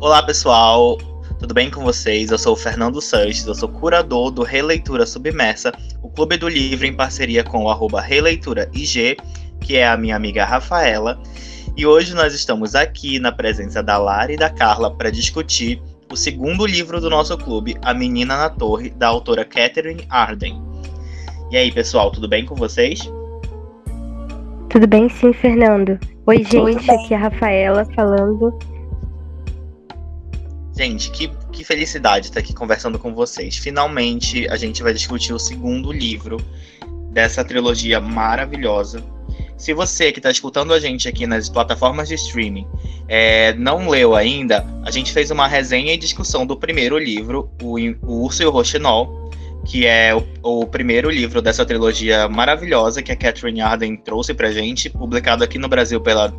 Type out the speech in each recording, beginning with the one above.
Olá, pessoal. Tudo bem com vocês? Eu sou o Fernando Sanches, eu sou curador do Releitura Submersa, o clube do livro em parceria com o arroba Releitura IG, que é a minha amiga Rafaela. E hoje nós estamos aqui na presença da Lara e da Carla para discutir o segundo livro do nosso clube, A Menina na Torre, da autora Catherine Arden. E aí, pessoal, tudo bem com vocês? Tudo bem sim, Fernando. Oi, gente, aqui é a Rafaela falando Gente, que, que felicidade estar aqui conversando com vocês. Finalmente a gente vai discutir o segundo livro dessa trilogia maravilhosa. Se você que está escutando a gente aqui nas plataformas de streaming é, não leu ainda, a gente fez uma resenha e discussão do primeiro livro, O, o Urso e o Roxinol, que é o, o, primeiro livro dessa trilogia maravilhosa que a Catherine Arden trouxe pra gente, publicado aqui no Brasil pela,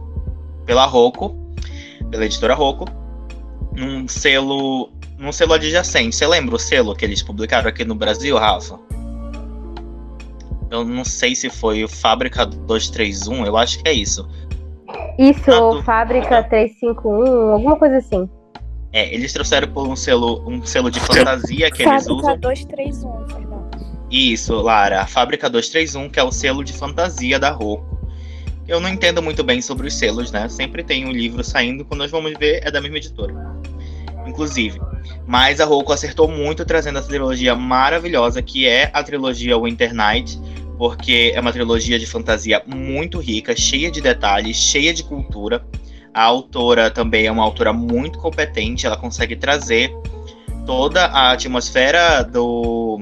pela Rocco, pela editora Rocco num selo. num selo adjacente. Você lembra o selo que eles publicaram aqui no Brasil, Rafa? Eu não sei se foi o Fábrica 231, eu acho que é isso. Isso, do... Fábrica 351, alguma coisa assim. É, eles trouxeram por um selo, um selo de fantasia que eles usam. Fábrica 231, Fernando. Isso, Lara, a Fábrica 231, que é o selo de fantasia da Roku. Eu não entendo muito bem sobre os selos, né? Sempre tem um livro saindo, quando nós vamos ver, é da mesma editora inclusive. Mas a Roku acertou muito trazendo essa trilogia maravilhosa, que é a trilogia Winter Night, porque é uma trilogia de fantasia muito rica, cheia de detalhes, cheia de cultura. A autora também é uma autora muito competente, ela consegue trazer toda a atmosfera do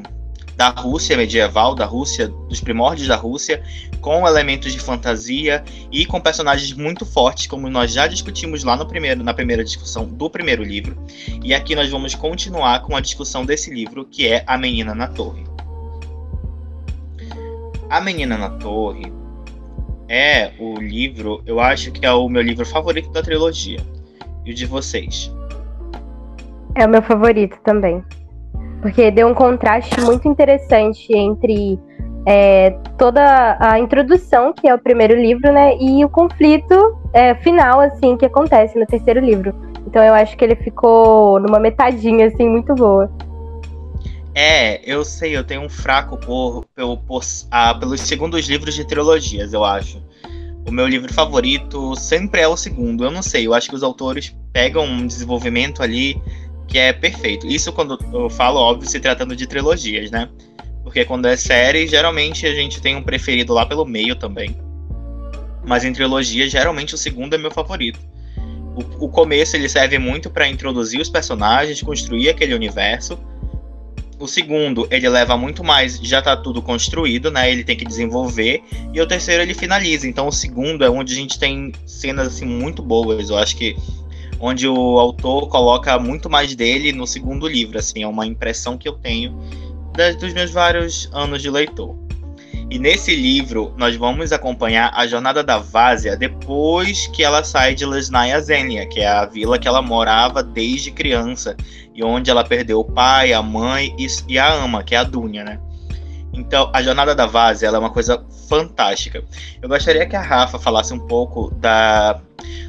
da Rússia medieval, da Rússia, dos primórdios da Rússia, com elementos de fantasia e com personagens muito fortes, como nós já discutimos lá no primeiro, na primeira discussão do primeiro livro. E aqui nós vamos continuar com a discussão desse livro, que é A Menina na Torre. A Menina na Torre é o livro, eu acho que é o meu livro favorito da trilogia. E o de vocês? É o meu favorito também porque deu um contraste muito interessante entre é, toda a introdução, que é o primeiro livro, né, e o conflito é, final, assim, que acontece no terceiro livro. Então eu acho que ele ficou numa metadinha, assim, muito boa. É, eu sei, eu tenho um fraco por, por, por ah, pelos segundos livros de trilogias, eu acho. O meu livro favorito sempre é o segundo. Eu não sei, eu acho que os autores pegam um desenvolvimento ali que é perfeito. Isso quando eu falo, óbvio, se tratando de trilogias, né? Porque quando é série, geralmente a gente tem um preferido lá pelo meio também. Mas em trilogia, geralmente o segundo é meu favorito. O, o começo ele serve muito para introduzir os personagens, construir aquele universo. O segundo, ele leva muito mais, já tá tudo construído, né? Ele tem que desenvolver. E o terceiro, ele finaliza. Então, o segundo é onde a gente tem cenas assim muito boas. Eu acho que onde o autor coloca muito mais dele no segundo livro, assim, é uma impressão que eu tenho das, dos meus vários anos de leitor. E nesse livro, nós vamos acompanhar a jornada da Vásia depois que ela sai de Lesnaya Zenia, que é a vila que ela morava desde criança, e onde ela perdeu o pai, a mãe e, a ama, que é a Dunya, né? Então, a jornada da Vásia é uma coisa fantástica. Eu gostaria que a Rafa falasse um pouco da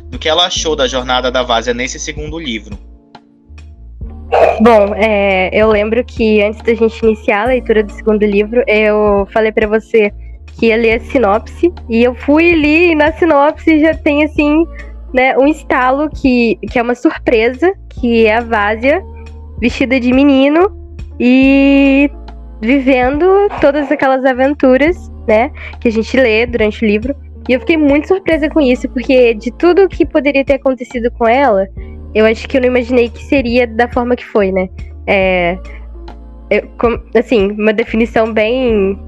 do que ela achou da jornada da Vásia nesse segundo livro. Bom, é, eu lembro que antes da gente iniciar a leitura do segundo livro, eu falei para você que ia ler a sinopse, e eu fui ali e na sinopse já tem assim, né, um estalo que, que é uma surpresa, que é a Vásia vestida de menino e vivendo todas aquelas aventuras, né, que a gente lê durante o livro. E eu fiquei muito surpresa com isso, porque de tudo que poderia ter acontecido com ela, eu acho que eu não imaginei que seria da forma que foi, né? É, eu, assim, uma definição bem,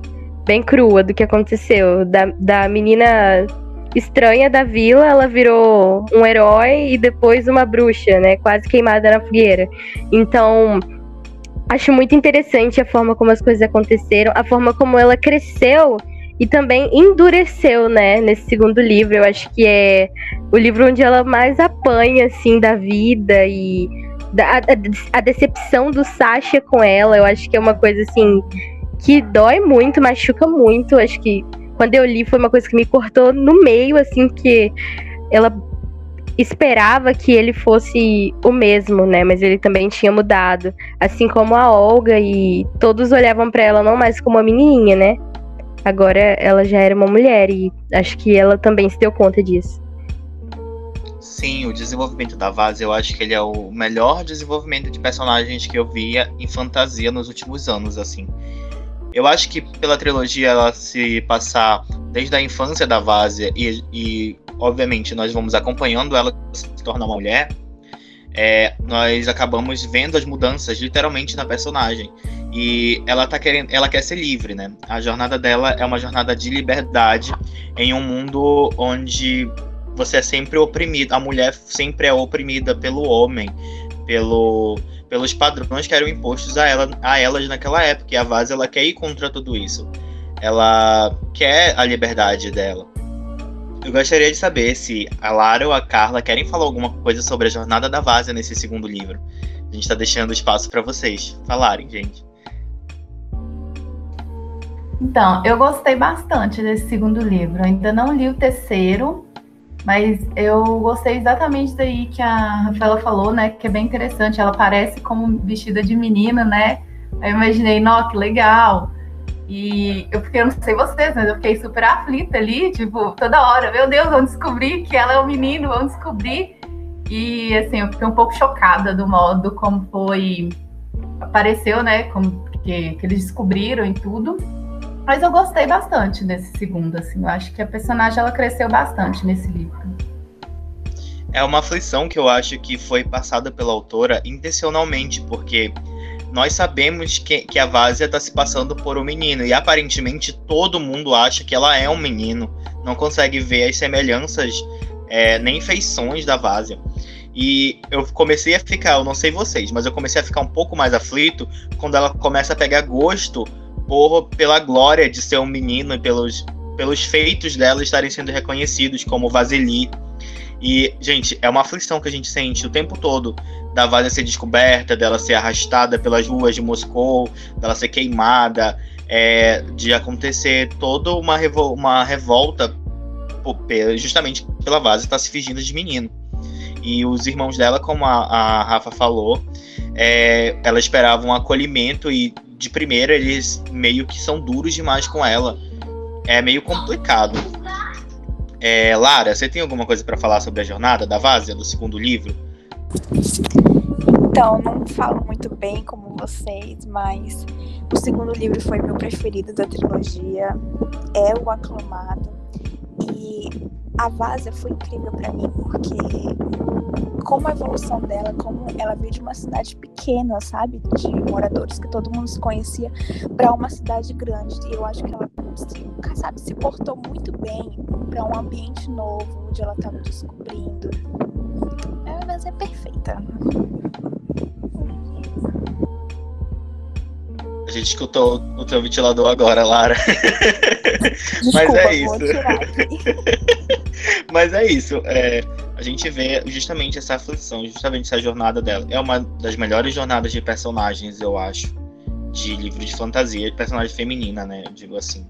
bem crua do que aconteceu. Da, da menina estranha da vila, ela virou um herói e depois uma bruxa, né? Quase queimada na fogueira. Então, acho muito interessante a forma como as coisas aconteceram, a forma como ela cresceu e também endureceu, né, nesse segundo livro. Eu acho que é o livro onde ela mais apanha, assim, da vida e da, a, a decepção do Sasha com ela. Eu acho que é uma coisa, assim, que dói muito, machuca muito. Eu acho que quando eu li foi uma coisa que me cortou no meio, assim, que ela esperava que ele fosse o mesmo, né? Mas ele também tinha mudado. Assim como a Olga e todos olhavam para ela não mais como uma menininha, né? Agora ela já era uma mulher e acho que ela também se deu conta disso. Sim, o desenvolvimento da Vaz, eu acho que ele é o melhor desenvolvimento de personagens que eu via em fantasia nos últimos anos, assim. Eu acho que pela trilogia ela se passar desde a infância da Vásia e, e obviamente nós vamos acompanhando ela se tornar uma mulher, é, nós acabamos vendo as mudanças literalmente na personagem. E ela tá querendo, ela quer ser livre, né? A jornada dela é uma jornada de liberdade em um mundo onde você é sempre oprimido, a mulher sempre é oprimida pelo homem, pelo pelos padrões que eram impostos a, ela, a elas naquela época. E a Vaz ela quer ir contra tudo isso. Ela quer a liberdade dela. Eu gostaria de saber se a Lara ou a Carla querem falar alguma coisa sobre a jornada da Vazia nesse segundo livro. A gente está deixando espaço para vocês falarem, gente. Então, eu gostei bastante desse segundo livro. Ainda não li o terceiro, mas eu gostei exatamente daí que a Rafaela falou, né? Que é bem interessante. Ela parece como vestida de menina, né? Aí eu imaginei, nó, que legal. E eu fiquei, eu não sei vocês, mas eu fiquei super aflita ali, tipo, toda hora, meu Deus, vamos descobrir que ela é um menino, vamos descobrir. E assim, eu fiquei um pouco chocada do modo como foi apareceu, né? Como que, que eles descobriram e tudo. Mas eu gostei bastante desse segundo, assim. Eu acho que a personagem ela cresceu bastante nesse livro. É uma aflição que eu acho que foi passada pela autora intencionalmente, porque nós sabemos que, que a Vásia está se passando por um menino, e aparentemente todo mundo acha que ela é um menino, não consegue ver as semelhanças é, nem feições da Vásia. E eu comecei a ficar, eu não sei vocês, mas eu comecei a ficar um pouco mais aflito quando ela começa a pegar gosto por, pela glória de ser um menino e pelos, pelos feitos dela estarem sendo reconhecidos como Vasily. E, gente, é uma aflição que a gente sente o tempo todo da Valia ser descoberta, dela ser arrastada pelas ruas de Moscou, dela ser queimada, é, de acontecer toda uma, revol uma revolta justamente pela Valia estar se fingindo de menino. E os irmãos dela, como a, a Rafa falou, é, ela esperava um acolhimento e de primeira eles meio que são duros demais com ela. É meio complicado. É, Lara, você tem alguma coisa para falar sobre a jornada da Vásia, do segundo livro? Então, não falo muito bem como vocês, mas o segundo livro foi meu preferido da trilogia. É o aclamado. E a Vásia foi incrível para mim, porque como a evolução dela, como ela veio de uma cidade pequena, sabe, de moradores que todo mundo se conhecia, para uma cidade grande. E eu acho que ela, sabe, se portou muito bem para um ambiente novo, onde ela estava descobrindo. A Vásia é perfeita. A gente escutou o teu ventilador agora, Lara. Desculpa, Mas é isso. Mas é isso. É, a gente vê justamente essa aflição, justamente essa jornada dela. É uma das melhores jornadas de personagens, eu acho, de livro de fantasia, de personagem feminina, né? Digo assim.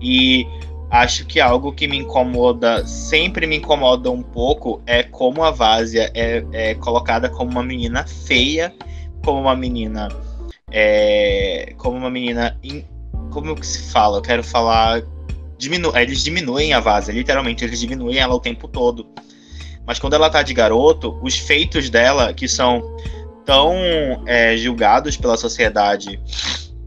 E acho que algo que me incomoda, sempre me incomoda um pouco, é como a Vásia é, é colocada como uma menina feia, como uma menina. É, como uma menina. In, como que se fala? Eu quero falar. Diminu, eles diminuem a Vásia, literalmente, eles diminuem ela o tempo todo. Mas quando ela tá de garoto, os feitos dela, que são tão é, julgados pela sociedade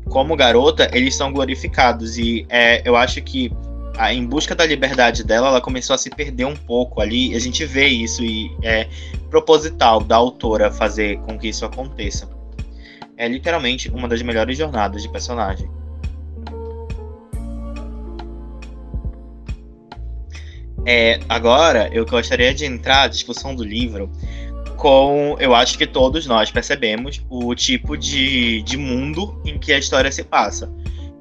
como garota, eles são glorificados. E é, eu acho que a, em busca da liberdade dela, ela começou a se perder um pouco ali. A gente vê isso e é proposital da autora fazer com que isso aconteça. É literalmente uma das melhores jornadas de personagem. É, agora, eu gostaria de entrar na discussão do livro com, eu acho que todos nós percebemos o tipo de, de mundo em que a história se passa,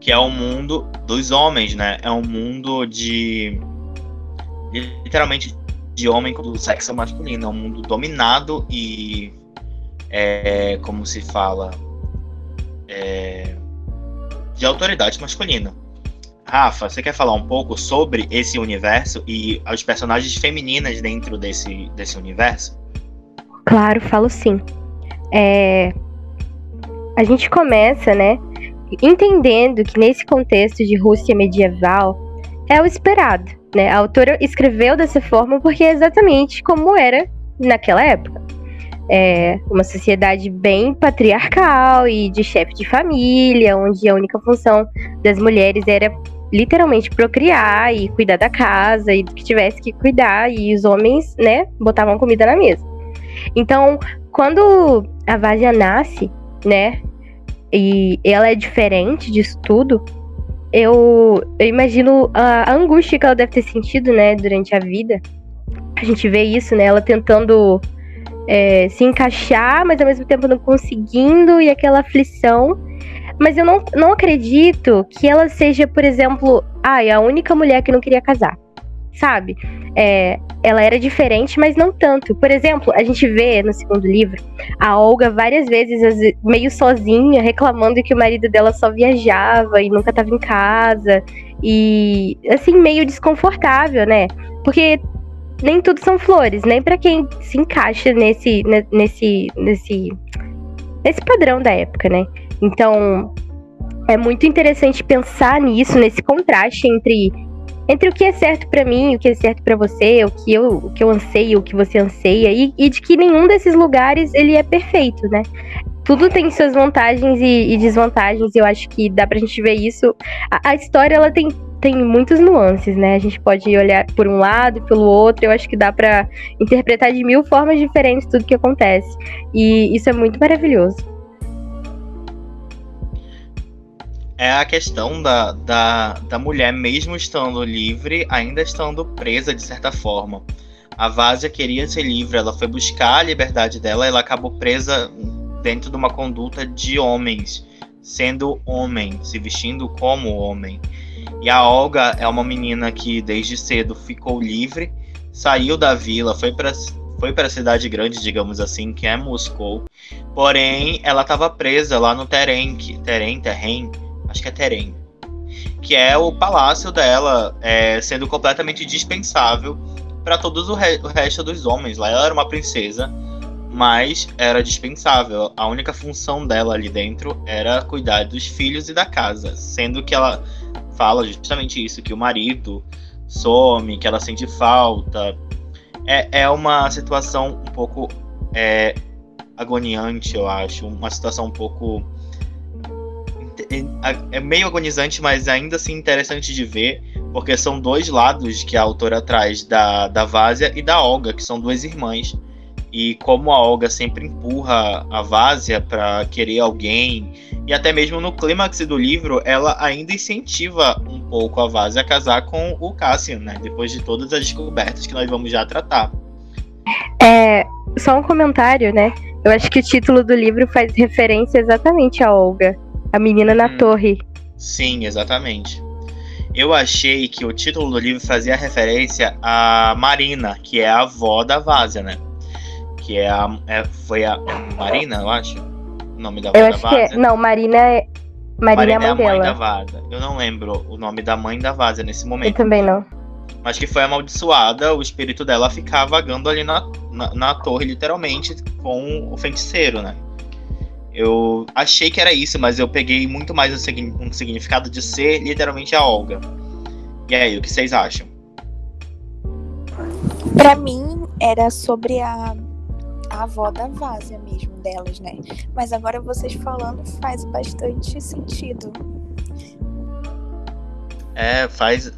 que é o mundo dos homens, né? É um mundo de literalmente de homem do sexo masculino, é um mundo dominado e é, como se fala é, de autoridade masculina. Rafa, você quer falar um pouco sobre esse universo e os personagens femininas dentro desse, desse universo? Claro, falo sim. É... A gente começa, né, entendendo que nesse contexto de Rússia medieval é o esperado, né? A autora escreveu dessa forma porque é exatamente como era naquela época. É uma sociedade bem patriarcal e de chefe de família, onde a única função das mulheres era literalmente procriar e cuidar da casa e do que tivesse que cuidar, e os homens, né, botavam comida na mesa. Então, quando a Vásia nasce, né, e ela é diferente disso tudo, eu, eu imagino a, a, angústia que ela deve ter sentido, né, durante a vida. A gente vê isso, né, ela tentando é, se encaixar, mas ao mesmo tempo não conseguindo, e aquela aflição. Mas eu não, não acredito que ela seja, por exemplo, ai, a única mulher que não queria casar sabe? É, ela era diferente, mas não tanto. Por exemplo, a gente vê no segundo livro a Olga várias vezes meio sozinha, reclamando que o marido dela só viajava e nunca estava em casa. E assim, meio desconfortável, né? Porque nem tudo são flores, nem para quem se encaixa nesse, nesse, nesse, nesse padrão da época, né? Então, é muito interessante pensar nisso, nesse contraste entre entre o que é certo para mim, o que é certo para você, o que eu, o que eu anseio, o que você anseia, e, e, de que nenhum desses lugares ele é perfeito, né? Tudo tem suas vantagens e, e desvantagens, e eu acho que dá pra gente ver isso. A, a, história, ela tem, tem muitas nuances, né? A gente pode olhar por um lado, pelo outro, eu acho que dá para interpretar de mil formas diferentes tudo que acontece. E isso é muito maravilhoso. É a questão da, da, da mulher, mesmo estando livre, ainda estando presa de certa forma. A Vásia queria ser livre, ela foi buscar a liberdade dela, ela acabou presa dentro de uma conduta de homens, sendo homem, se vestindo como homem. E a Olga é uma menina que desde cedo ficou livre, saiu da vila, foi para foi para a cidade grande, digamos assim, que é Moscou. Porém, ela estava presa lá no Terenk, Teren, Terren, acho que é Terem, que é o palácio dela, é, sendo completamente dispensável para todos o, re o, resto dos homens. Lá ela era uma princesa, mas era dispensável. A única função dela ali dentro era cuidar dos filhos e da casa, sendo que ela fala justamente isso, que o marido some, que ela sente falta. É, é uma situação um pouco é, agoniante, eu acho, uma situação um pouco é meio agonizante, mas ainda assim interessante de ver, porque são dois lados que a autora traz da, da Vásia e da Olga, que são duas irmãs. E como a Olga sempre empurra a Vásia para querer alguém, e até mesmo no clímax do livro, ela ainda incentiva um pouco a Vásia a casar com o Cassian, né? Depois de todas as descobertas que nós vamos já tratar. É, só um comentário, né? Eu acho que o título do livro faz referência exatamente a Olga. A menina na hum, torre. Sim, exatamente. Eu achei que o título do livro fazia referência a Marina, que é a avó da Vásia, né? Que é a. É, foi a Marina, eu acho? O nome da avó eu da acho. Que é, não, Marina é. Marina, Marina é a mãe, é a mãe da Vásia. Eu não lembro o nome da mãe da Vásia nesse momento. Eu também não. Mas que foi amaldiçoada, o espírito dela ficar vagando ali na, na, na torre, literalmente, com o feiticeiro, né? Eu achei que era isso, mas eu peguei muito mais um significado de ser literalmente a Olga. E aí, o que vocês acham? Para mim, era sobre a, a avó da Vásia mesmo delas, né? Mas agora vocês falando faz bastante sentido. É, faz,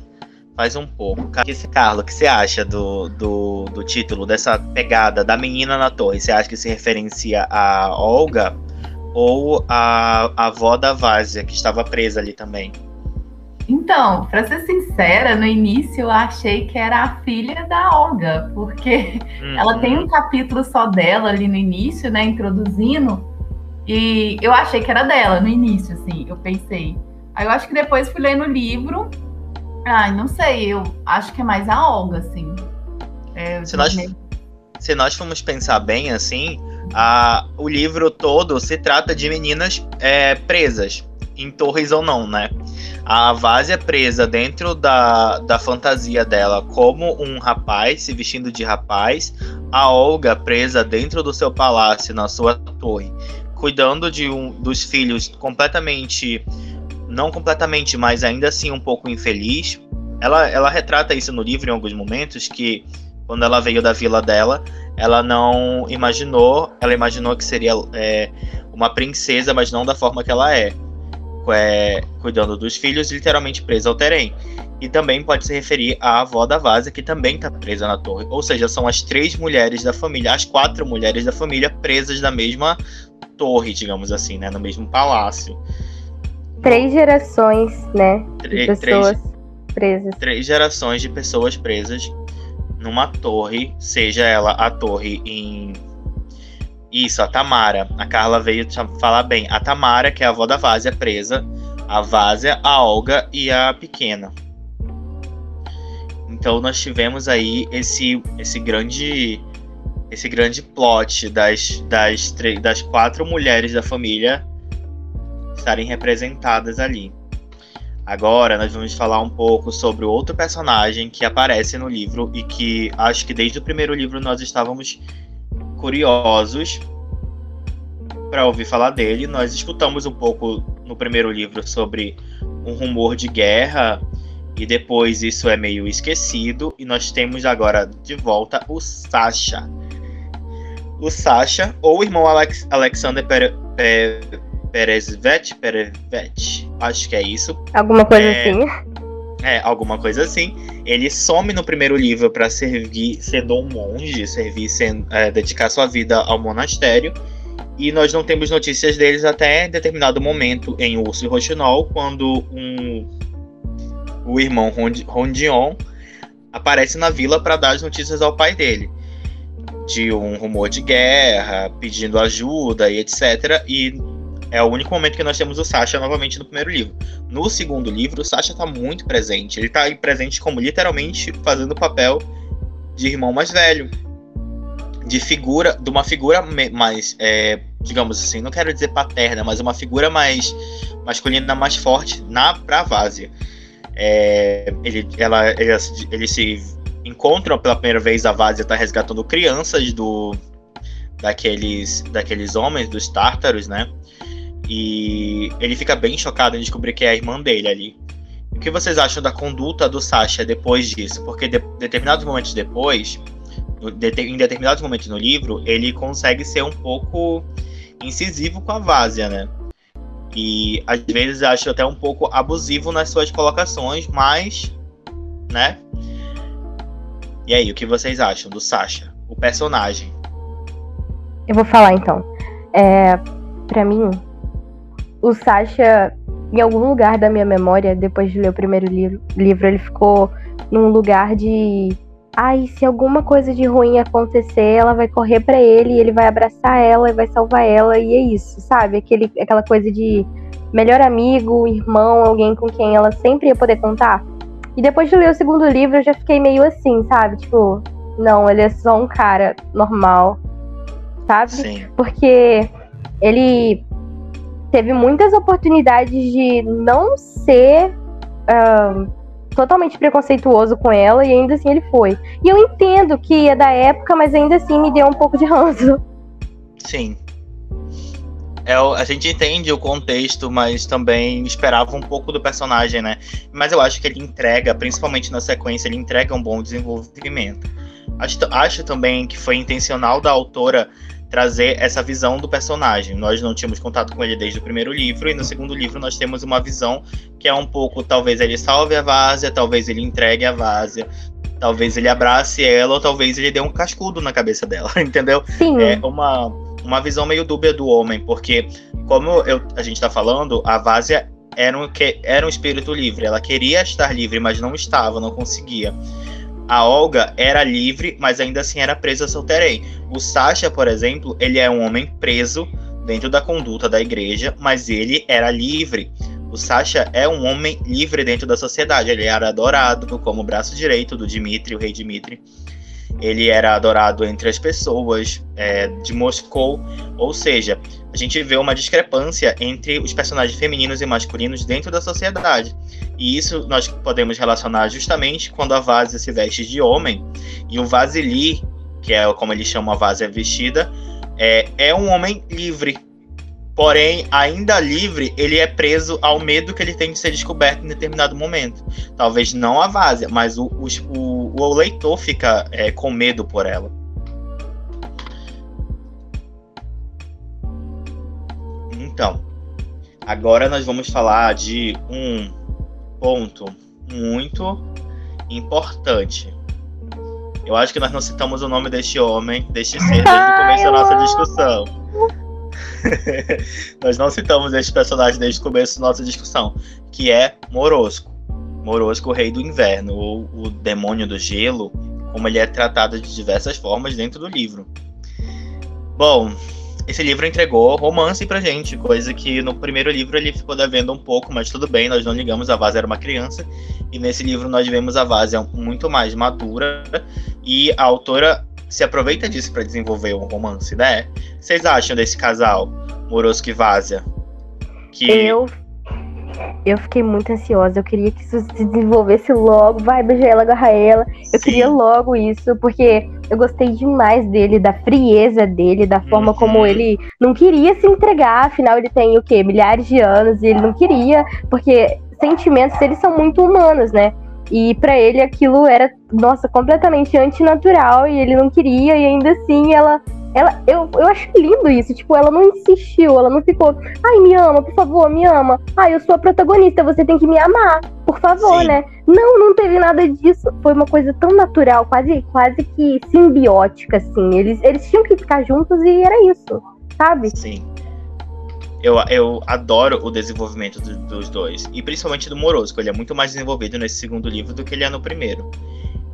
faz um pouco. Esse Carlos, o que você acha do, do, do título, dessa pegada da menina na torre? Você acha que se referencia a Olga ou a, a avó da Vásia, que estava presa ali também? Então, para ser sincera, no início eu achei que era a filha da Olga, porque uhum. ela tem um capítulo só dela ali no início, né, introduzindo, e eu achei que era dela no início, assim, eu pensei. Aí eu acho que depois fui lendo o livro, ai, não sei, eu acho que é mais a Olga, assim. É, se, nós, se nós formos pensar bem, assim, o livro todo se trata de meninas é, presas. em torres ou não, né? A Vásia é presa dentro da, da fantasia dela como um rapaz, se vestindo de rapaz. A Olga presa dentro do seu palácio, na sua torre, cuidando de um dos filhos completamente. Não completamente, mas ainda assim um pouco infeliz. Ela, ela retrata isso no livro em alguns momentos, que quando ela veio da vila dela, ela não imaginou, ela imaginou que seria é, uma princesa, mas não da forma que ela é é, cuidando dos filhos, literalmente presa ao terem. E também pode se referir à avó da Vaza, que também está presa na torre. Ou seja, são as três mulheres da família, as quatro mulheres da família presas na mesma torre, digamos assim, né? No mesmo palácio. Três gerações, né? De pessoas três, presas. Três gerações de pessoas presas numa torre, seja ela a torre em isso, a Tamara. A Carla veio falar bem. A Tamara, que é a avó da Vásia, presa. A Vásia, a Olga e a pequena. Então nós tivemos aí esse, esse grande esse grande plot das, das, das quatro mulheres da família estarem representadas ali. Agora nós vamos falar um pouco sobre outro personagem que aparece no livro e que acho que desde o primeiro livro nós estávamos curiosos para ouvir falar dele. Nós escutamos um pouco no primeiro livro sobre um rumor de guerra e depois isso é meio esquecido e nós temos agora de volta o Sasha. O Sasha ou o irmão Alex, Alexander Pere, Perezvet, Perevet, acho que é isso. Alguma coisa é, assim. É, alguma coisa assim. Ele some no primeiro livro para servir sendo um monge, servir sendo, é, dedicar sua vida ao monastério. E nós não temos notícias deles até determinado momento em Urso e Rochinol, quando um, o irmão Rondion aparece na vila para dar as notícias ao pai dele. De um rumor de guerra, pedindo ajuda e etc. E é o único momento que nós temos o Sasha novamente no primeiro livro. No segundo livro, o Sasha está muito presente. Ele está presente como literalmente fazendo o papel de irmão mais velho. De figura, de uma figura mais, é, digamos assim, não quero dizer paterna, mas uma figura mais masculina mais forte na pra Vásia. É, ele, ela, ele, eles se encontram pela primeira vez. A Vásia está resgatando crianças do daqueles, daqueles homens, dos tártaros, né? E ele fica bem chocado em descobrir que é a irmã dele ali. O que vocês acham da conduta do Sasha depois disso? Porque de, determinados momentos depois, de, em determinados momentos no livro, ele consegue ser um pouco incisivo com a Vásia, né? E às vezes acho até um pouco abusivo nas suas colocações, mas, né? E aí, o que vocês acham do Sasha, o personagem? Eu vou falar então. É, para mim, o Sasha, em algum lugar da minha memória, depois de ler o primeiro livro, livro ele ficou num lugar de. Ai, se alguma coisa de ruim acontecer, ela vai correr para ele, ele vai abraçar ela e vai salvar ela, e é isso, sabe? Aquele, aquela coisa de melhor amigo, irmão, alguém com quem ela sempre ia poder contar. E depois de ler o segundo livro, eu já fiquei meio assim, sabe? Tipo, não, ele é só um cara normal, sabe? Sim. Porque ele teve muitas oportunidades de não ser uh, totalmente preconceituoso com ela e ainda assim ele foi. E eu entendo que é da época, mas ainda assim me deu um pouco de ranço. Sim. É, a gente entende o contexto, mas também esperava um pouco do personagem, né? Mas eu acho que ele entrega, principalmente na sequência, ele entrega um bom desenvolvimento. Acho, acho também que foi intencional da autora trazer essa visão do personagem. Nós não tínhamos contato com ele desde o primeiro livro, e no segundo livro nós temos uma visão que é um pouco, talvez ele salve a Várzea, talvez ele entregue a Várzea, talvez ele abrace ela, ou talvez ele dê um cascudo na cabeça dela, entendeu? Sim. É uma, uma visão meio dúbia do homem, porque, como eu, a gente está falando, a Várzea era um, era um espírito livre, ela queria estar livre, mas não estava, não conseguia. A Olga era livre, mas ainda assim era presa solteirei. O Sasha, por exemplo, ele é um homem preso dentro da conduta da igreja, mas ele era livre. O Sasha é um homem livre dentro da sociedade. Ele era adorado como braço direito do Dimitri, o rei Dimitri. Ele era adorado entre as pessoas é, de Moscou, ou seja, a gente vê uma discrepância entre os personagens femininos e masculinos dentro da sociedade. E isso nós podemos relacionar justamente quando a Vasia se veste de homem. E o Vasily, que é como ele chama a Vasia vestida, é, é um homem livre, Porém, ainda livre, ele é preso ao medo que ele tem de ser descoberto em determinado momento. Talvez não a Várzea, mas o, o, o leitor fica é, com medo por ela. Então, agora nós vamos falar de um ponto muito importante. Eu acho que nós não citamos o nome deste homem, deste ser, desde o começo da nossa discussão. Nós não citamos esse personagem desde o começo da nossa discussão, que é Morosco. Morosco, o rei do inverno, ou o demônio do gelo, como ele é tratado de diversas formas dentro do livro. Bom, esse livro entregou romance pra gente, coisa que no primeiro livro ele ficou devendo um pouco, mas tudo bem, nós não ligamos, a Vaz era uma criança, e nesse livro nós vemos a Vaz muito mais madura, e a autora se aproveita disso para desenvolver um romance, né? Vocês acham desse casal, Moroso e Vazia? Que... Eu eu fiquei muito ansiosa, eu queria que isso se desenvolvesse logo, vai beijar ela, agarrar ela. Eu Sim. queria logo isso, porque eu gostei demais dele, da frieza dele, da forma uhum. como ele não queria se entregar, afinal ele tem o quê? Milhares de anos e ele não queria, porque sentimentos eles são muito humanos, né? E para ele aquilo era, nossa, completamente antinatural e ele não queria, e ainda assim ela. ela eu, eu acho lindo isso, tipo, ela não insistiu, ela não ficou, ai, me ama, por favor, me ama. Ai, eu sou a protagonista, você tem que me amar, por favor, Sim. né? Não, não teve nada disso. Foi uma coisa tão natural, quase, quase que simbiótica, assim. Eles, eles tinham que ficar juntos e era isso, sabe? Sim eu, eu adoro o desenvolvimento do, dos dois. E principalmente do Morosco. Ele é muito mais desenvolvido nesse segundo livro do que ele é no primeiro.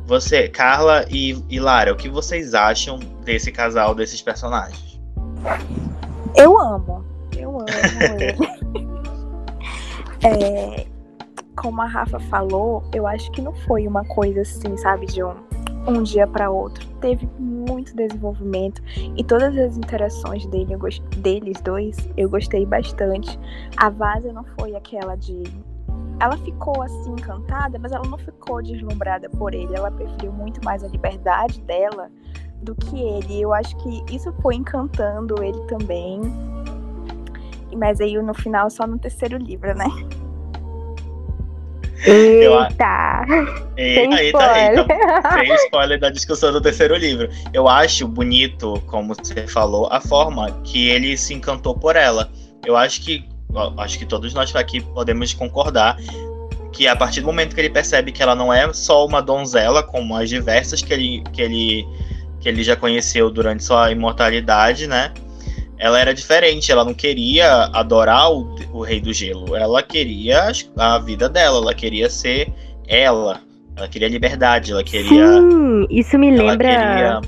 Você, Carla e, e Lara, o que vocês acham desse casal, desses personagens? Eu amo. Eu amo ele. é, como a Rafa falou, eu acho que não foi uma coisa assim, sabe, de um um dia para outro. Teve muito desenvolvimento e todas as interações dele, gost... deles dois eu gostei bastante. A Vaza não foi aquela de. Ela ficou assim encantada, mas ela não ficou deslumbrada por ele. Ela preferiu muito mais a liberdade dela do que ele. Eu acho que isso foi encantando ele também. Mas aí no final, só no terceiro livro, né? Eita! Eita, eita, eita. Tem spoiler da discussão do terceiro livro. Eu acho bonito, como você falou, a forma que ele se encantou por ela. Eu acho que acho que todos nós aqui podemos concordar que a partir do momento que ele percebe que ela não é só uma donzela, como as diversas que ele, que ele, que ele já conheceu durante sua imortalidade, né? Ela era diferente, ela não queria adorar o, o Rei do Gelo, ela queria a vida dela, ela queria ser ela, ela queria liberdade, ela queria. Sim, isso me lembra. Queria...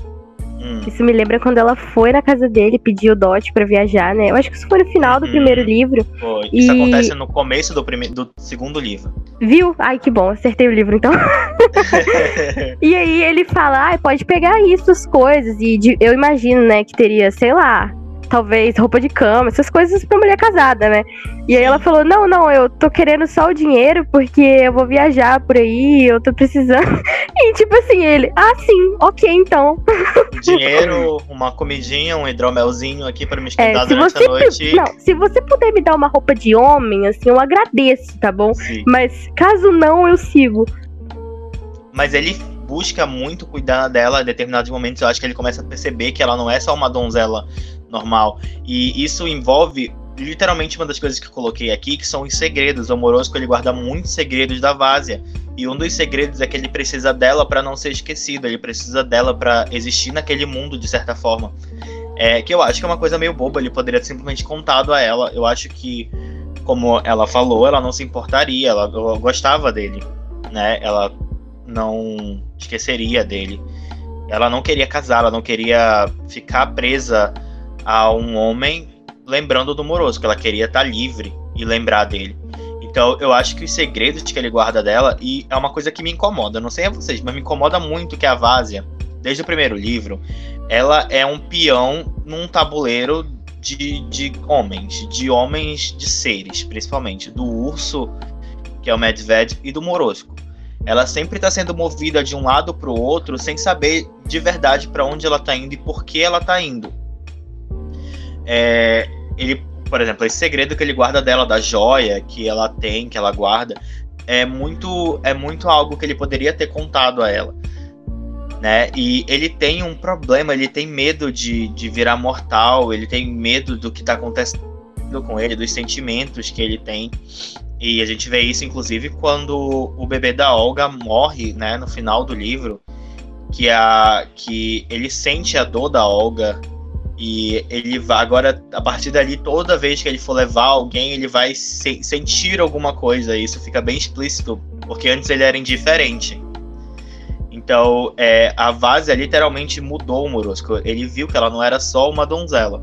Hum. Isso me lembra quando ela foi na casa dele pedir o dote para viajar, né? Eu acho que isso foi no final do hum, primeiro livro. Foi. Isso e... acontece no começo do, prime... do segundo livro. Viu? Ai, que bom, acertei o livro então. e aí ele fala, ah, pode pegar isso, as coisas. E eu imagino, né, que teria, sei lá, talvez roupa de cama, essas coisas pra mulher casada, né? E aí ela falou: Não, não, eu tô querendo só o dinheiro porque eu vou viajar por aí, eu tô precisando. E tipo assim, ele: Ah, sim, ok, então. Dinheiro, uma comidinha, um hidromelzinho aqui pra me esquentar é, durante você, a noite. Não, se você puder me dar uma roupa de homem, assim, eu agradeço, tá bom? Sim. Mas caso não, eu sigo. Mas ele busca muito cuidar dela em determinados momentos. Eu acho que ele começa a perceber que ela não é só uma donzela normal. E isso envolve literalmente uma das coisas que eu coloquei aqui, que são os segredos. O Morosco ele guarda muitos segredos da Vásia. E um dos segredos é que ele precisa dela para não ser esquecido, ele precisa dela para existir naquele mundo de certa forma. É, que eu acho que é uma coisa meio boba, ele poderia simplesmente contado a ela. Eu acho que, como ela falou, ela não se importaria, ela gostava dele, né? Ela não esqueceria dele. Ela não queria casar, ela não queria ficar presa a um homem lembrando do Moroso, que ela queria estar livre e lembrar dele. Então eu acho que os segredos que ele guarda dela, e é uma coisa que me incomoda, não sei a vocês, mas me incomoda muito que a Vásia desde o primeiro livro, ela é um peão num tabuleiro de, de homens, de homens de seres, principalmente, do urso, que é o Medved, e do Morosco. Ela sempre está sendo movida de um lado para o outro sem saber de verdade para onde ela está indo e por que ela está indo. É, ele, por exemplo, esse segredo que ele guarda dela, da joia que ela tem, que ela guarda, é muito, é muito algo que ele poderia ter contado a ela. Né? E ele tem um problema, ele tem medo de, de virar mortal, ele tem medo do que está acontecendo com ele, dos sentimentos que ele tem. E a gente vê isso, inclusive, quando o bebê da Olga morre, né, no final do livro, que, a, que ele sente a dor da Olga e ele vai agora, a partir dali, toda vez que ele for levar alguém, ele vai se, sentir alguma coisa. E isso fica bem explícito, porque antes ele era indiferente. Então, é, a Várzea literalmente mudou o Morosco. Ele viu que ela não era só uma donzela.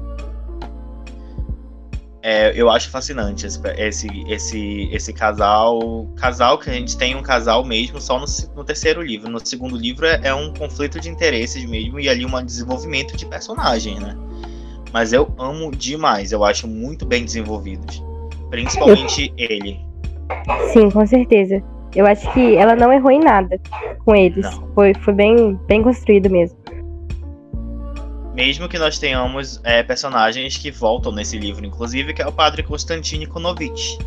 É, eu acho fascinante esse, esse, esse, esse casal. Casal que a gente tem um casal mesmo só no, no terceiro livro. No segundo livro é, é, um conflito de interesses mesmo e ali um desenvolvimento de personagem, né? Mas eu amo demais, eu acho muito bem desenvolvidos. Principalmente ele. Sim, com certeza. Eu acho que ela não errou em nada com eles. Foi, foi bem, bem construído mesmo mesmo que nós tenhamos é, personagens que voltam nesse livro, inclusive, que é o padre Konstantin Konovich,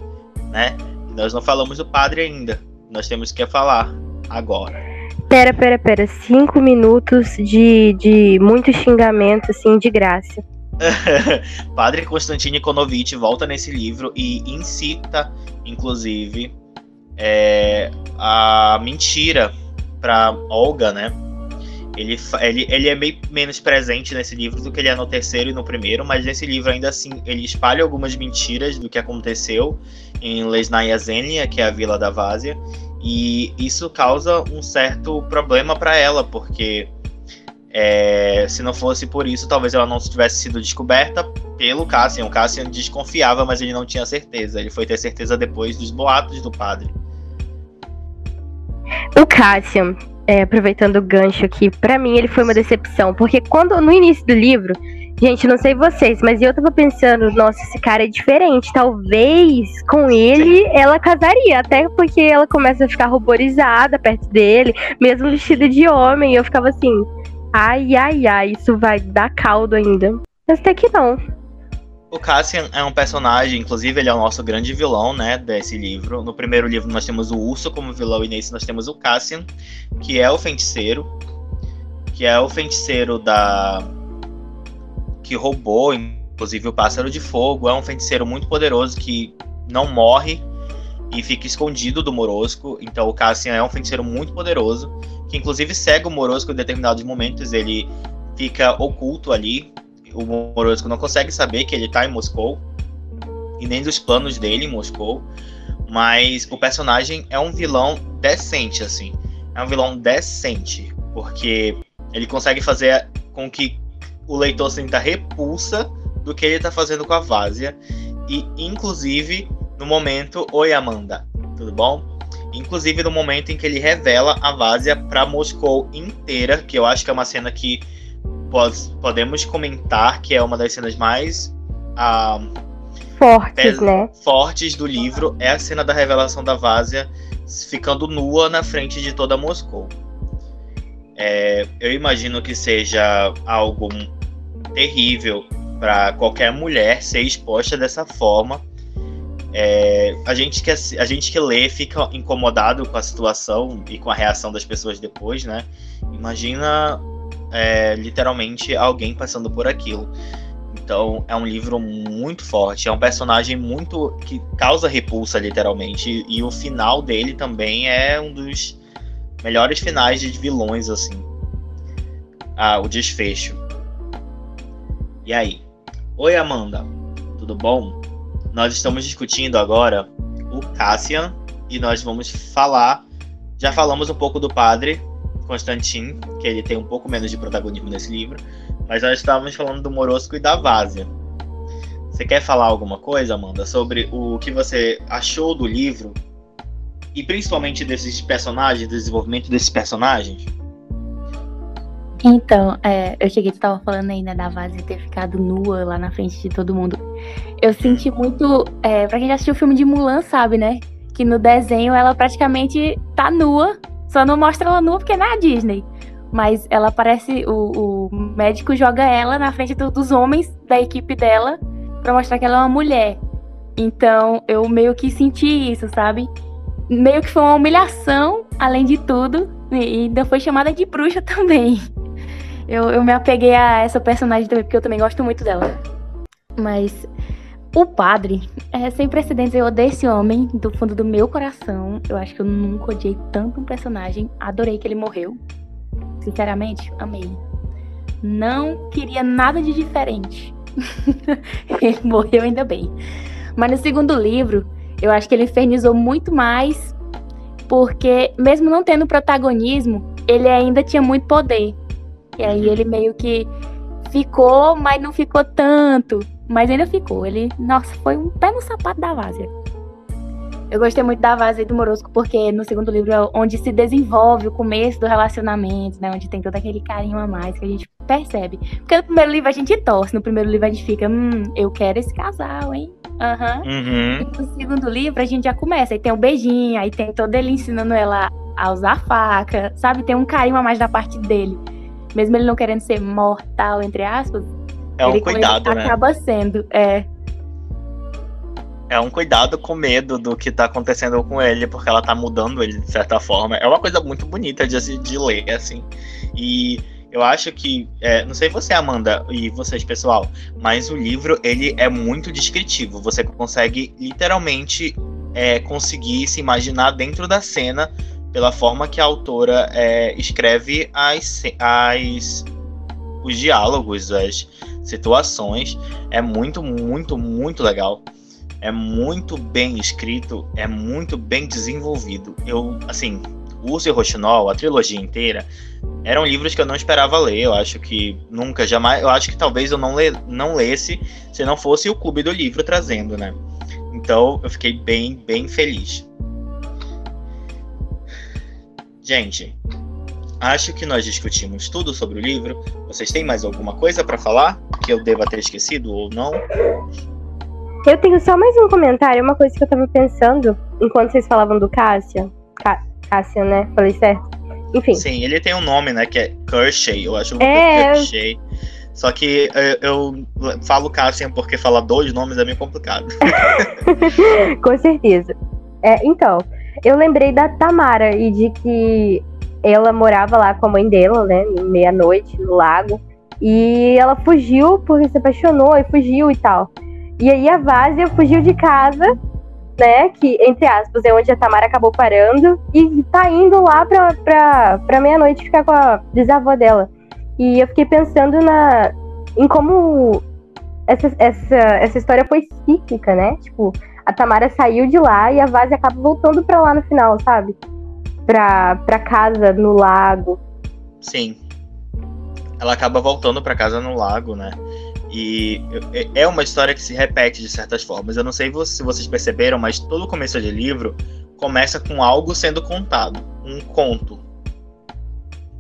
né? Nós não falamos do padre ainda, nós temos que falar agora. Pera, pera, pera, cinco minutos de, de muito xingamento, assim, de graça. padre Konstantin Konovich volta nesse livro e incita, inclusive, é, a mentira para Olga, né? Ele, ele, ele é meio menos presente nesse livro do que ele é no terceiro e no primeiro, mas nesse livro ainda assim ele espalha algumas mentiras do que aconteceu em Lesnaya Zenia, que é a vila da Várzea, e isso causa um certo problema para ela, porque é, se não fosse por isso, talvez ela não tivesse sido descoberta pelo Cassian. O Cassian desconfiava, mas ele não tinha certeza. Ele foi ter certeza depois dos boatos do padre. O Cassian, é, aproveitando o gancho aqui, para mim ele foi uma decepção, porque quando no início do livro, gente, não sei vocês, mas eu tava pensando, nossa, esse cara é diferente, talvez com ele ela casaria, até porque ela começa a ficar ruborizada perto dele, mesmo vestida de homem, eu ficava assim, ai, ai, ai, isso vai dar caldo ainda. Mas até que não. O Cassian é um personagem, inclusive ele é o nosso grande vilão, né, desse livro. No primeiro livro nós temos o Urso como vilão e nesse nós temos o Cassian, que é o feiticeiro, que é o feiticeiro da que roubou, inclusive o Pássaro de Fogo. É um feiticeiro muito poderoso que não morre e fica escondido do Morosco. Então o Cassian é um feiticeiro muito poderoso, que inclusive segue o Morosco em determinados momentos. Ele fica oculto ali o Morozko não consegue saber que ele tá em Moscou e nem dos planos dele em Moscou, mas o personagem é um vilão decente assim. É um vilão decente, porque ele consegue fazer com que o leitor sinta repulsa do que ele tá fazendo com a Várzea e inclusive no momento, oi Amanda, tudo bom? Inclusive no momento em que ele revela a Várzea para Moscou inteira, que eu acho que é uma cena que podemos comentar que é uma das cenas mais ah, fortes, né? fortes do livro é a cena da revelação da Várzea ficando nua na frente de toda Moscou. É, eu imagino que seja algo terrível para qualquer mulher ser exposta dessa forma. É, a, gente que, a gente que lê fica incomodado com a situação e com a reação das pessoas depois, né? Imagina é, literalmente alguém passando por aquilo. Então é um livro muito forte, é um personagem muito que causa repulsa literalmente e o final dele também é um dos melhores finais de vilões assim. Ah, o desfecho. E aí? Oi Amanda, tudo bom? Nós estamos discutindo agora o Cassian e nós vamos falar. Já falamos um pouco do padre, Constantin, que ele tem um pouco menos de protagonismo nesse livro, mas nós estávamos falando do Morosco e da Várzea. Você quer falar alguma coisa, Amanda, sobre o que você achou do livro e principalmente desses personagens, do desenvolvimento desses personagens? Então, é, eu cheguei, tu tava falando aí, né, da Vase ter ficado nua lá na frente de todo mundo. Eu senti muito. É, pra quem já assistiu o filme de Mulan, sabe, né? Que no desenho ela praticamente tá nua, só não mostra ela nua porque é na Disney. Mas ela parece. O, o médico joga ela na frente do, dos homens da equipe dela pra mostrar que ela é uma mulher. Então, eu meio que senti isso, sabe? Meio que foi uma humilhação, além de tudo. E ainda foi chamada de bruxa também eu, eu me apeguei a essa personagem também, porque eu também gosto muito dela. Mas o padre é sem precedentes. Eu odeio esse homem do fundo do meu coração. Eu acho que eu nunca odiei tanto um personagem. Adorei que ele morreu. Sinceramente, amei. Não queria nada de diferente. ele morreu ainda bem. Mas no segundo livro, eu acho que ele infernizou muito mais. Porque, mesmo não tendo protagonismo, ele ainda tinha muito poder. E aí ele meio que ficou, mas não ficou tanto. Mas ainda ficou. Ele, nossa, foi um pé no sapato da Várzea. Eu gostei muito da Várzea e do Morosco, porque no segundo livro é onde se desenvolve o começo do relacionamento, né? Onde tem todo aquele carinho a mais que a gente percebe. Porque no primeiro livro a gente torce, no primeiro livro a gente fica, hum, eu quero esse casal, hein? Uhum. Uhum. E no segundo livro a gente já começa, aí tem o um beijinho, aí tem todo ele ensinando ela a usar faca, sabe? Tem um carinho a mais da parte dele mesmo ele não querendo ser mortal, entre aspas, é um cuidado, ele né? acaba sendo, é. É um cuidado com medo do que tá acontecendo com ele, porque ela tá mudando ele de certa forma. É uma coisa muito bonita de, de ler, assim. E eu acho que, é, não sei você, Amanda, e vocês, pessoal, mas o livro, ele é muito descritivo. Você consegue literalmente é, conseguir se imaginar dentro da cena pela forma que a autora é, escreve as, as, os diálogos, as situações. É muito, muito, muito legal. É muito bem escrito, é muito bem desenvolvido. Eu, assim, Urso e Rochinol, a trilogia inteira, eram livros que eu não esperava ler. Eu acho que nunca, jamais. Eu acho que talvez eu não, le, não lesse se não fosse o Clube do Livro trazendo, né? Então eu fiquei bem, bem feliz. Gente, acho que nós discutimos tudo sobre o livro. Vocês têm mais alguma coisa para falar que eu deva ter esquecido ou não? Eu tenho só mais um comentário, uma coisa que eu tava pensando enquanto vocês falavam do Cássio. Cássio, né? Falei certo? Enfim. Sim, ele tem um nome, né? Que é Kershey. Eu acho que é Kershey. Só que eu, eu falo Cassian porque falar dois nomes é meio complicado. Com certeza. É, então, eu lembrei da Tamara e de que ela morava lá com a mãe dela, né? Meia-noite, no lago. E ela fugiu porque se apaixonou e fugiu e tal. E aí a Vásia fugiu de casa, né? Que, entre aspas, é onde a Tamara acabou parando. E tá indo lá pra, pra, pra meia-noite ficar com a bisavó dela. E eu fiquei pensando na, em como essa, essa, essa história foi cíclica, né? Tipo, a Tamara saiu de lá e a Vase acaba voltando pra lá no final, sabe? Pra, pra casa no lago. Sim. Ela acaba voltando pra casa no lago, né? E é uma história que se repete de certas formas. Eu não sei se vocês perceberam, mas todo começo de livro começa com algo sendo contado, um conto.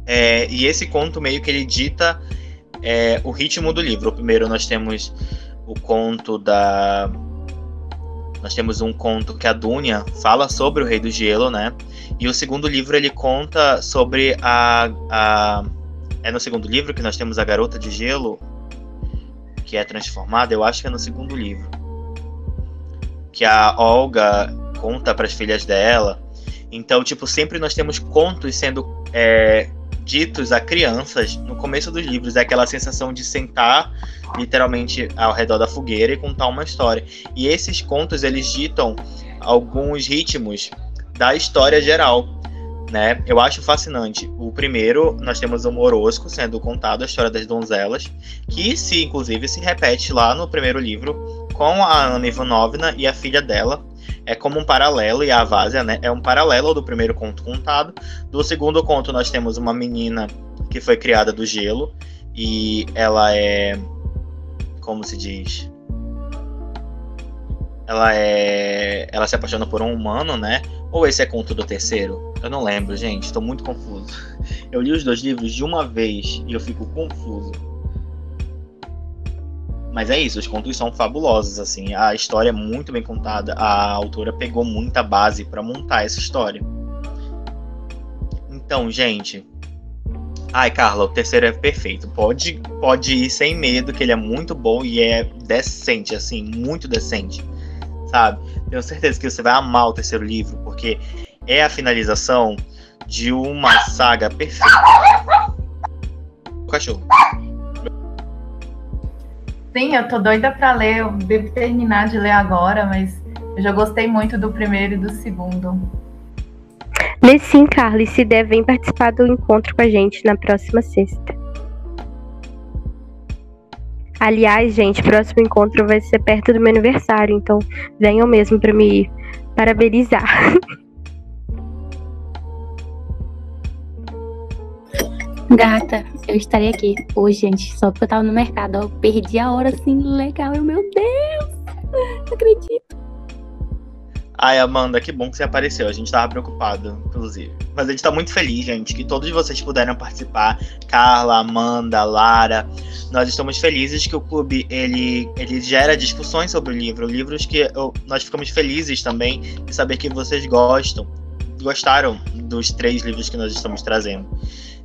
É, e esse conto meio que ele dita é, o ritmo do livro. Primeiro nós temos o conto da nós temos um conto que a Dunia fala sobre o Rei do Gelo, né? E o segundo livro ele conta sobre a, a é no segundo livro que nós temos a Garota de Gelo que é transformada. Eu acho que é no segundo livro que a Olga conta para as filhas dela. Então, tipo, sempre nós temos contos sendo é, ditos a crianças no começo dos livros. É aquela sensação de sentar literalmente ao redor da fogueira e contar uma história. E esses contos eles ditam alguns ritmos da história geral. Né? Eu acho fascinante. O primeiro, nós temos o Morosco sendo contado a história das donzelas, que se inclusive se repete lá no primeiro livro com a Ana Ivanovna e a filha dela. É como um paralelo, e a Vásia né, é um paralelo do primeiro conto contado. Do segundo conto, nós temos uma menina que foi criada do gelo, e ela é como se diz? ela é. Ela se apaixona por um humano, né? Ou esse é conto do terceiro? Eu não lembro, gente. Estou muito confuso. Eu li os dois livros de uma vez e eu fico confuso. Mas é isso, os contos são fabulosos, assim. A história é muito bem contada. A autora pegou muita base para montar essa história. Então, gente. Ai, Carla, o terceiro é perfeito. Pode, pode ir sem medo, que ele é muito bom e é decente, assim, muito decente sabe? Tenho certeza que você vai amar o terceiro livro, porque é a finalização de uma saga perfeita. O cachorro. Sim, eu tô doida pra ler. Eu devo terminar de ler agora, mas eu já gostei muito do primeiro e do segundo. Lê sim, Carla, e se der, vem participar do encontro com a gente na próxima sexta. Aliás, gente, próximo encontro vai ser perto do meu aniversário, então venham mesmo para me parabenizar. Gata, eu estarei aqui hoje, gente, só porque eu tava no mercado. Eu perdi a hora assim, legal. Eu, meu Deus, não acredito. Ai, Amanda, que bom que você apareceu. A gente tava preocupado, inclusive. Mas a gente tá muito feliz, gente, que todos vocês puderam participar. Carla, Amanda, Lara. Nós estamos felizes que o clube ele, ele gera discussões sobre o livro. Livros que eu, nós ficamos felizes também de saber que vocês gostam. Gostaram dos três livros que nós estamos trazendo.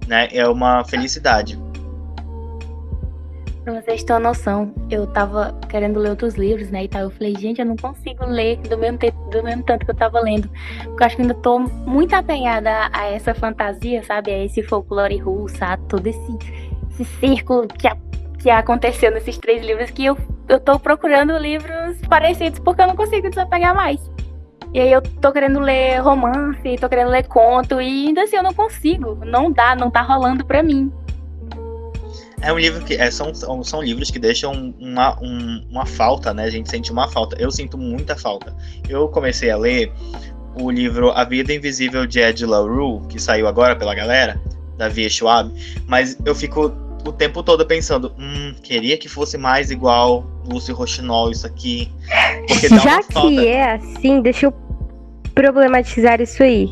Né? É uma felicidade. Pra vocês terem noção, eu tava querendo ler outros livros, né, e tal. Eu falei, gente, eu não consigo ler do mesmo, tempo, do mesmo tanto que eu tava lendo. Porque eu acho que ainda tô muito apegada a essa fantasia, sabe? A esse folclore russo, a todo esse, esse círculo que, a, que aconteceu nesses três livros que eu, eu tô procurando livros parecidos porque eu não consigo desapegar mais. E aí eu tô querendo ler romance, tô querendo ler conto, e ainda assim eu não consigo. Não dá, não tá rolando pra mim. É um livro que é, são, são livros que deixam uma, um, uma falta, né? A gente sente uma falta. Eu sinto muita falta. Eu comecei a ler o livro A Vida Invisível de Ed LaRue, que saiu agora pela galera, da Via Schwab, mas eu fico o tempo todo pensando, hum, queria que fosse mais igual Lúcio Rochinol isso aqui. Já que é assim, deixa eu problematizar isso aí.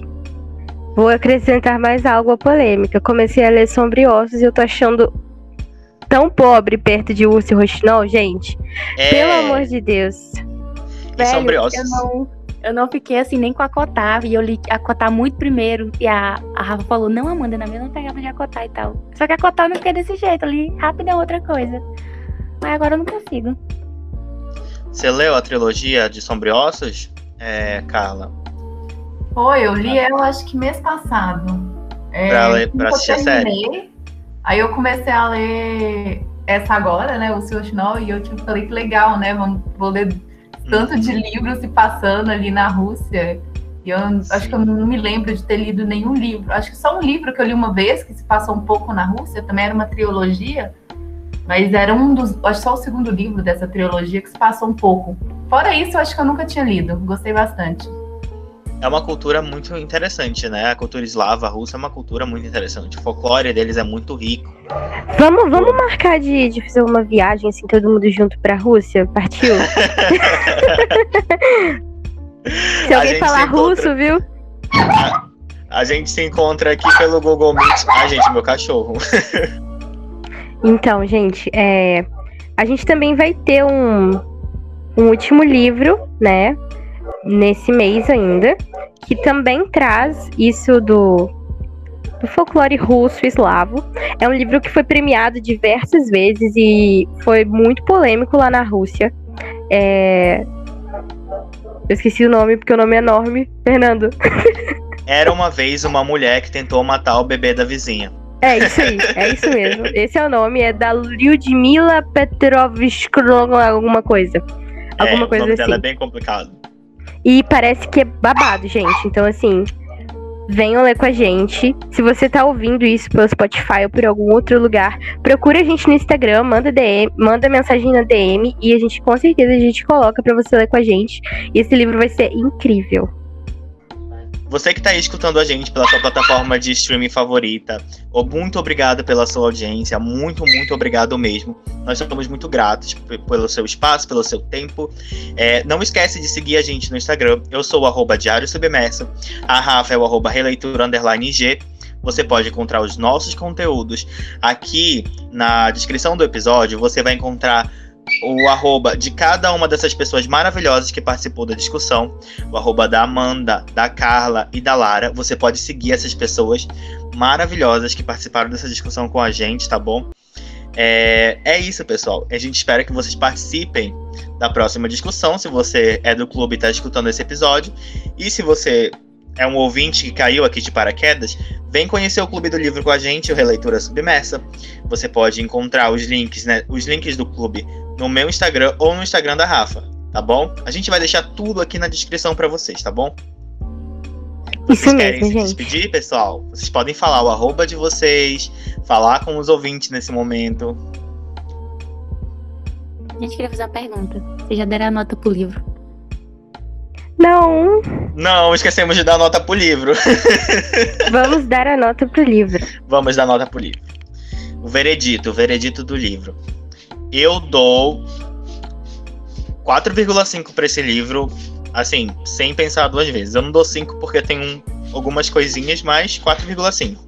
Vou acrescentar mais algo à polêmica. Comecei a ler Sombriossos e eu tô achando tão pobre perto de Urso e Rochinol, gente. É... Pelo amor de Deus. E Velho, eu não, eu não fiquei assim nem com a Cotar, e eu li a Cotar muito primeiro. E a, a Rafa falou: Não, Amanda, na minha não pegava de Acotar e tal. Só que a Cotar não fiquei desse jeito, eu li rápido é outra coisa. Mas agora eu não consigo. Você leu a trilogia de Sombriossos, é, Carla? Foi, eu li ela acho que mês passado. É, pra, ler, pra assistir a série. Aí eu comecei a ler essa agora, né? O Seu Chinol, e eu tipo, falei que legal, né? Vamos, vou ler tanto de livros se passando ali na Rússia. E eu Sim. acho que eu não me lembro de ter lido nenhum livro. Acho que só um livro que eu li uma vez, que se passa um pouco na Rússia, também era uma trilogia. Mas era um dos. Acho só o segundo livro dessa trilogia que se passa um pouco. Fora isso, eu acho que eu nunca tinha lido. Gostei bastante é uma cultura muito interessante, né? A cultura eslava russa é uma cultura muito interessante. O folclore deles é muito rico. Vamos, vamos marcar de, de fazer uma viagem, assim, todo mundo junto pra Rússia? Partiu? se alguém falar russo, viu? A, a, gente se encontra aqui pelo Google Meet. Ai, gente, meu cachorro. então, gente, é, a gente também vai ter um, um último livro, né? Nesse mês ainda, que também traz isso do, do folclore russo e eslavo. É um livro que foi premiado diversas vezes e foi muito polêmico lá na Rússia. É... Eu esqueci o nome porque o nome é enorme. Fernando. Era uma vez uma mulher que tentou matar o bebê da vizinha. É isso aí, é isso mesmo. Esse é o nome, é da Lyudmila Petrovich alguma coisa. Alguma é, coisa o nome assim. dela é bem complicado. E parece que é babado, gente. Então, assim, venham ler com a gente. Se você tá ouvindo isso pelo Spotify ou por algum outro lugar, procure a gente no Instagram, manda DM, manda mensagem na DM e a gente com certeza a gente coloca para você ler com a gente. E esse livro vai ser incrível. Você que está escutando a gente pela sua plataforma de streaming favorita, muito obrigado pela sua audiência, muito, muito obrigado mesmo. Nós estamos muito gratos pelo seu espaço, pelo seu tempo. É, não esquece de seguir a gente no Instagram. Eu sou o Diário Submerso, a Rafa é o arroba releitura. Você pode encontrar os nossos conteúdos aqui na descrição do episódio. Você vai encontrar o arroba de cada uma dessas pessoas maravilhosas que participou da discussão, o arroba da Amanda, da Carla e da Lara. Você pode seguir essas pessoas maravilhosas que participaram dessa discussão com a gente, tá bom? É, é isso, pessoal. A gente espera que vocês participem da próxima discussão, se você é do clube e está escutando esse episódio. E se você é um ouvinte que caiu aqui de paraquedas, vem conhecer o Clube do Livro com a gente, o Releitura Submersa. Você pode encontrar os links, né, os links do clube no meu Instagram ou no Instagram da Rafa, tá bom? A gente vai deixar tudo aqui na descrição para vocês, tá bom? Vocês Isso querem mesmo, se gente. despedir, pessoal? Vocês podem falar o arroba de vocês, falar com os ouvintes nesse momento. A gente queria fazer uma pergunta. Vocês já deram a nota pro livro? Não, Não, esquecemos de dar nota pro livro. vamos dar a nota pro livro. Vamos dar nota pro livro. O veredito, o veredito do livro. Eu dou 4,5 para esse livro, assim, sem pensar duas vezes. Eu não dou 5 porque tem um- algumas coisinhas, mas 4,5.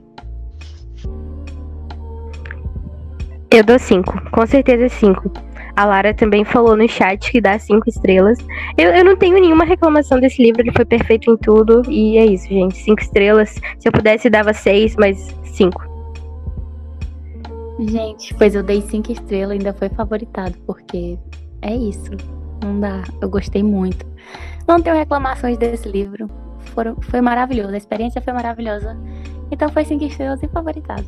Eu dou cinco, com certeza cinco. A Lara também falou no chat que dá cinco estrelas. Eu, eu não tenho nenhuma reclamação desse livro, ele foi perfeito em tudo. E é isso, gente. Cinco estrelas. Se eu pudesse, dava seis, mas cinco. Gente, pois eu dei cinco estrelas, ainda foi favoritado, porque é isso. Não dá. Eu gostei muito. Não tenho reclamações desse livro. Foram, foi maravilhoso. A experiência foi maravilhosa. Então foi cinco estrelas e favoritado.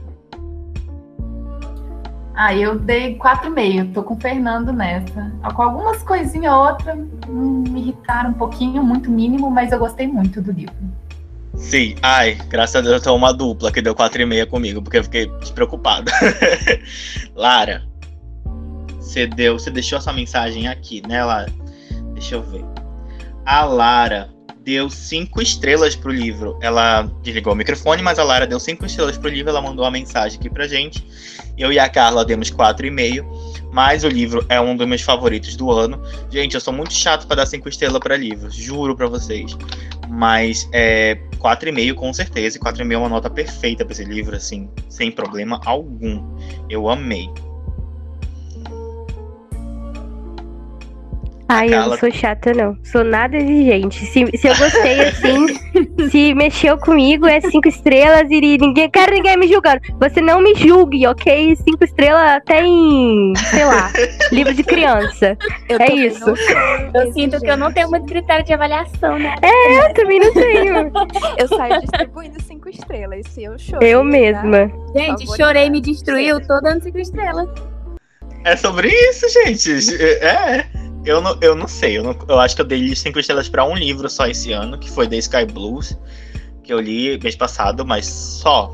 Ah, eu dei 4,5. Tô com o Fernando nessa. Com algumas coisinhas ou outra hum, me irritaram um pouquinho, muito mínimo, mas eu gostei muito do livro. Sim, ai, graças a Deus eu tô uma dupla que deu 4,5 comigo, porque eu fiquei despreocupado. Lara, você deu, você deixou essa mensagem aqui, né, Lara? Deixa eu ver. A Lara deu cinco estrelas pro livro. Ela desligou o microfone, mas a Lara deu cinco estrelas pro livro. Ela mandou uma mensagem aqui pra gente. Eu e a Carla demos 4,5. Mas o livro é um dos meus favoritos do ano. Gente, eu sou muito chato pra dar cinco estrelas pra livros, juro pra vocês. Mas é 4,5 com certeza. E 4,5 é uma nota perfeita pra esse livro, assim, sem problema algum. Eu amei. Ai, eu não sou chata, não. Sou nada exigente. Se, se eu gostei assim, se mexeu comigo, é cinco estrelas e ninguém. Quero ninguém me julgando. Você não me julgue, ok? Cinco estrelas até em, sei lá, livro de criança. Eu É isso. não Eu sinto que eu não tenho muito critério de avaliação, né? Eu também não tenho. Eu saio distribuindo cinco estrelas. Se eu chorei. Eu já- mesma. Gente, Favorita. chorei, me destruiu, tô dando cinco estrelas. É sobre isso, gente. É. Eu não, eu não sei. Eu, não- eu acho que eu dei cinco estrelas pra um livro só esse ano, que foi The Sky Blues, que eu li mês passado, mas só.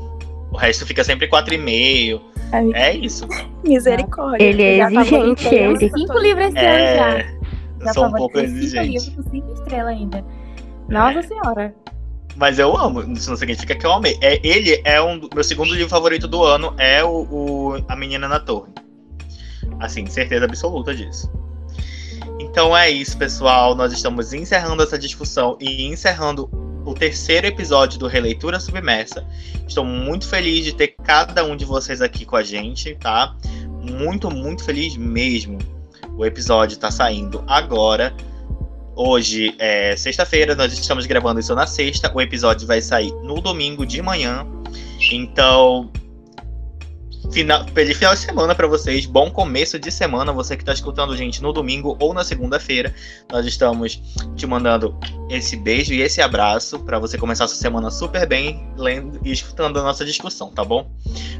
O resto fica sempre 4,5. Ai. É isso. Misericórdia. Ele é Já exigente, ele. Cinco livros esse ano já. É. Eu Já sou um pouco favoritei cinco exigente. livros cinco estrelas ainda. Nossa senhora. Mas eu amo, isso não significa que eu amei. É, ele é um meu segundo livro favorito do ano, é o, o A Menina na Torre. Assim, certeza absoluta disso. Então é isso, pessoal. Nós estamos encerrando essa discussão e encerrando o terceiro episódio do Releitura Submersa. Estou muito feliz de ter cada um de vocês aqui com a gente, tá? Muito, muito feliz mesmo. O episódio está saindo agora. Hoje é sexta-feira, nós estamos gravando isso na sexta. O episódio vai sair no domingo de manhã. Então, final, feliz final de semana para vocês. Bom começo de semana, você que está escutando a gente no domingo ou na segunda-feira. Nós estamos te mandando esse beijo e esse abraço para você começar sua semana super bem, lendo e escutando a nossa discussão, tá bom?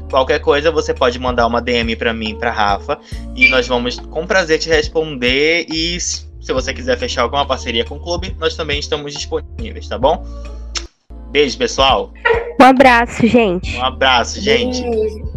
Qualquer coisa você pode mandar uma DM para mim, para Rafa, e nós vamos com prazer te responder e se você quiser fechar alguma parceria com o clube, nós também estamos disponíveis, tá bom? Beijo, pessoal. Um abraço, gente. Um abraço, gente. Beijo.